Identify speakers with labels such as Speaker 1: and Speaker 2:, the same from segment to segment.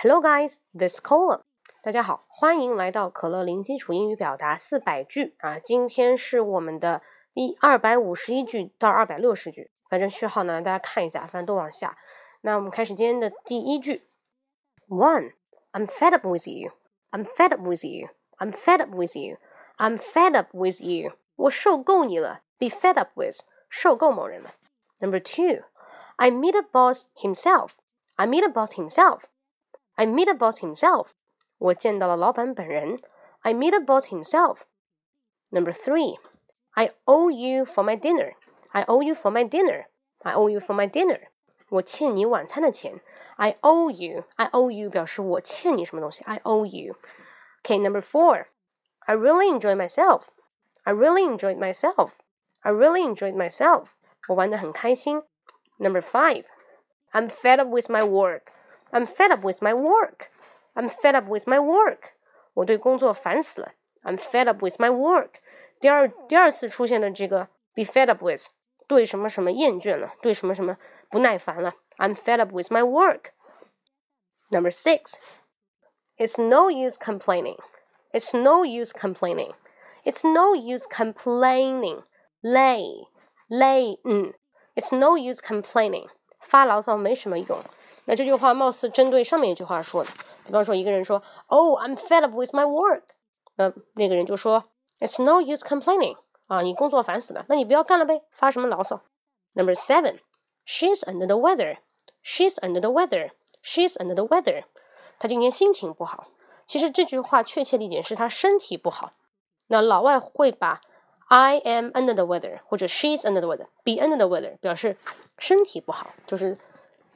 Speaker 1: Hello guys, this column. 大家好，欢迎来到可乐零基础英语表达四百句啊！今天是我们的第二百五十一句到二百六十句，反正序号呢大家看一下，反正都往下。那我们开始今天的第一句。One, I'm fed up with you. I'm fed up with you. I'm fed up with you. I'm fed up with you. 我受够你了。Be fed up with，受够某人了。Number two, I meet a boss himself. I meet a boss himself. I meet a boss himself. 我见到了老板本人。I meet a boss himself. Number three, I owe you for my dinner. I owe you for my dinner. I owe you for my dinner. 我欠你晚餐的钱。I owe you. I owe you 表示我欠你什么东西。I owe you. Okay, number four. I really enjoyed myself. I really enjoyed myself. I really enjoyed myself. 我玩得很开心。Number five. I'm fed up with my work. I'm fed up with my work. I'm fed up with my work. 我对工作烦死了。I'm fed up with my work. 第二第二次出现的这个 be fed up with，对什么什么厌倦了，对什么什么不耐烦了。I'm fed up with my work. Number six. It's no use complaining. It's no use complaining. It's no use complaining. 累累嗯，It's no use complaining. 发牢骚没什么用。 那这句话貌似针对上面一句话说的。比方说，一个人说：“Oh, I'm fed up with my work。”那那个人就说：“It's no use complaining。”啊，你工作烦死了，那你不要干了呗，发什么牢骚？Number seven, she's under the weather. She's under the weather. She's under the weather. 她今天心情不好。其实这句话确切理解是她身体不好。那老外会把 I am under the weather 或者 she's under the weather, be under the weather 表示身体不好，就是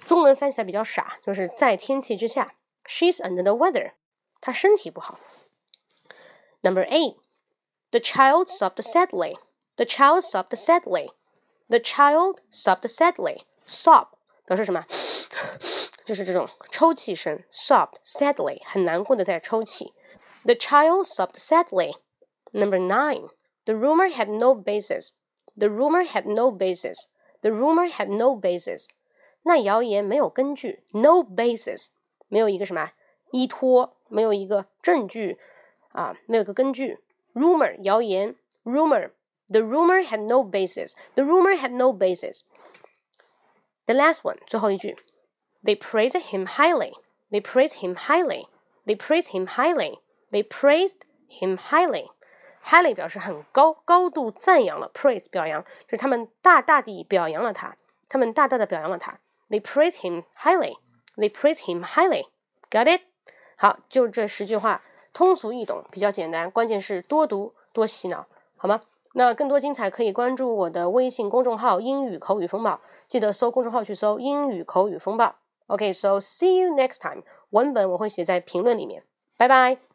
Speaker 1: 中文翻起来比较傻，就是在天气之下。She's under the weather，她身体不好。Number eight, the child sobbed sadly. The child sobbed sadly. The child sobbed sadly. Sob 表示什么？就是这种抽泣声。Sobbed sadly，很难过的在抽泣。The child sobbed sadly. Number nine, the rumor had no basis. The rumor had no basis. The rumor had no basis. 那谣言没有根据，no basis，没有一个什么依托，没有一个证据啊，没有一个根据。rumor 谣言，rumor，the rumor had no basis，the rumor had no basis。The last one，最后一句，They praised him highly，they praised him highly，they praised him highly，they praised him highly。highly 表示很高，高度赞扬了，praise 表扬，就是他们大大地表扬了他，他们大大的表扬了他。They praise him highly. They praise him highly. Got it? 好，就这十句话，通俗易懂，比较简单，关键是多读多洗脑，好吗？那更多精彩可以关注我的微信公众号“英语口语风暴”，记得搜公众号去搜“英语口语风暴”。OK，so see you next time。文本我会写在评论里面。拜拜。